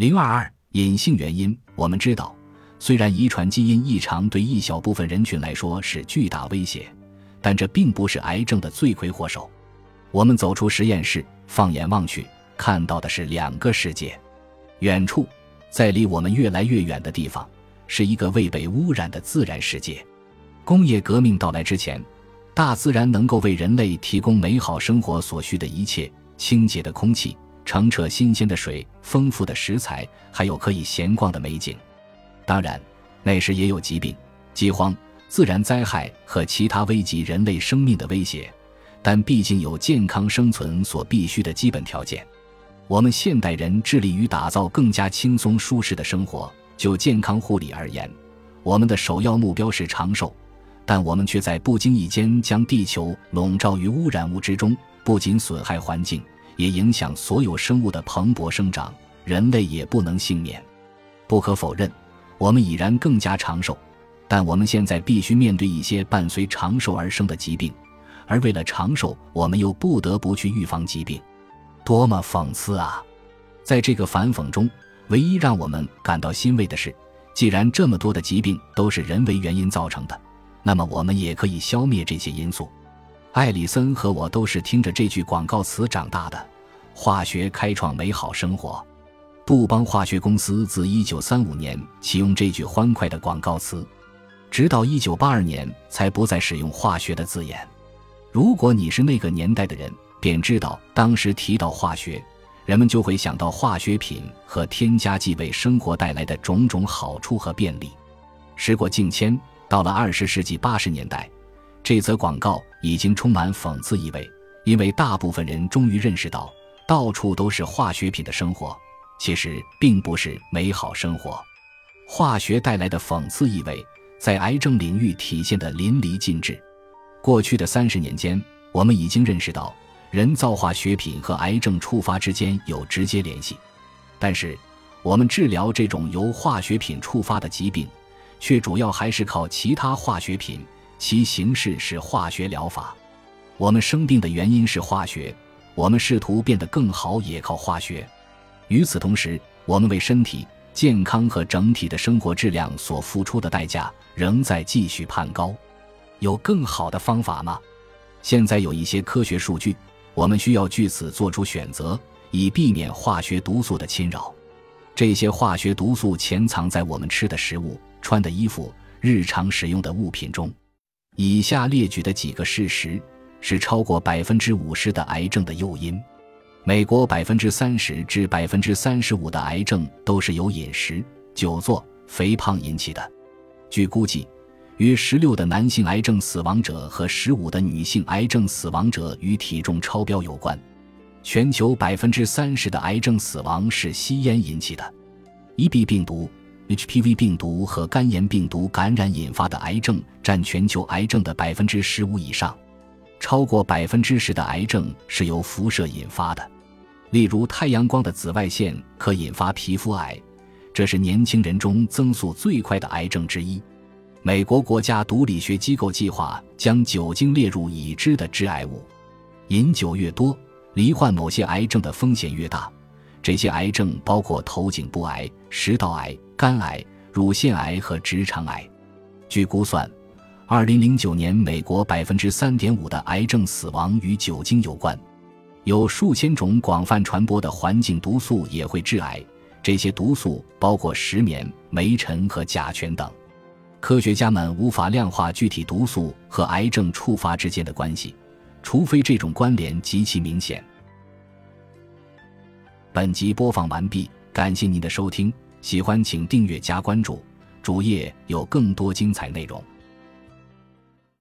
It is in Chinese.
零二二隐性原因，我们知道，虽然遗传基因异常对一小部分人群来说是巨大威胁，但这并不是癌症的罪魁祸首。我们走出实验室，放眼望去，看到的是两个世界。远处，在离我们越来越远的地方，是一个未被污染的自然世界。工业革命到来之前，大自然能够为人类提供美好生活所需的一切：清洁的空气。澄澈新鲜的水，丰富的食材，还有可以闲逛的美景。当然，那时也有疾病、饥荒、自然灾害和其他危及人类生命的威胁。但毕竟有健康生存所必须的基本条件。我们现代人致力于打造更加轻松舒适的生活。就健康护理而言，我们的首要目标是长寿，但我们却在不经意间将地球笼罩于污染物之中，不仅损害环境。也影响所有生物的蓬勃生长，人类也不能幸免。不可否认，我们已然更加长寿，但我们现在必须面对一些伴随长寿而生的疾病，而为了长寿，我们又不得不去预防疾病。多么讽刺啊！在这个反讽中，唯一让我们感到欣慰的是，既然这么多的疾病都是人为原因造成的，那么我们也可以消灭这些因素。艾里森和我都是听着这句广告词长大的。化学开创美好生活。杜邦化学公司自1935年启用这句欢快的广告词，直到1982年才不再使用“化学”的字眼。如果你是那个年代的人，便知道当时提到化学，人们就会想到化学品和添加剂为生活带来的种种好处和便利。时过境迁，到了20世纪80年代，这则广告已经充满讽刺意味，因为大部分人终于认识到。到处都是化学品的生活，其实并不是美好生活。化学带来的讽刺意味，在癌症领域体现得淋漓尽致。过去的三十年间，我们已经认识到人造化学品和癌症触发之间有直接联系，但是我们治疗这种由化学品触发的疾病，却主要还是靠其他化学品，其形式是化学疗法。我们生病的原因是化学。我们试图变得更好，也靠化学。与此同时，我们为身体健康和整体的生活质量所付出的代价仍在继续攀高。有更好的方法吗？现在有一些科学数据，我们需要据此做出选择，以避免化学毒素的侵扰。这些化学毒素潜藏在我们吃的食物、穿的衣服、日常使用的物品中。以下列举的几个事实。是超过百分之五十的癌症的诱因。美国百分之三十至百分之三十五的癌症都是由饮食、久坐、肥胖引起的。据估计，约十六的男性癌症死亡者和十五的女性癌症死亡者与体重超标有关。全球百分之三十的癌症死亡是吸烟引起的。EB 病毒、HPV 病毒和肝炎病毒感染引发的癌症占全球癌症的百分之十五以上。超过百分之十的癌症是由辐射引发的，例如太阳光的紫外线可引发皮肤癌，这是年轻人中增速最快的癌症之一。美国国家毒理学机构计划将酒精列入已知的致癌物。饮酒越多，罹患某些癌症的风险越大。这些癌症包括头颈部癌、食道癌、肝癌、乳腺癌和直肠癌。据估算。二零零九年，美国百分之三点五的癌症死亡与酒精有关。有数千种广泛传播的环境毒素也会致癌，这些毒素包括石棉、煤尘和甲醛等。科学家们无法量化具体毒素和癌症触发之间的关系，除非这种关联极其明显。本集播放完毕，感谢您的收听，喜欢请订阅加关注，主页有更多精彩内容。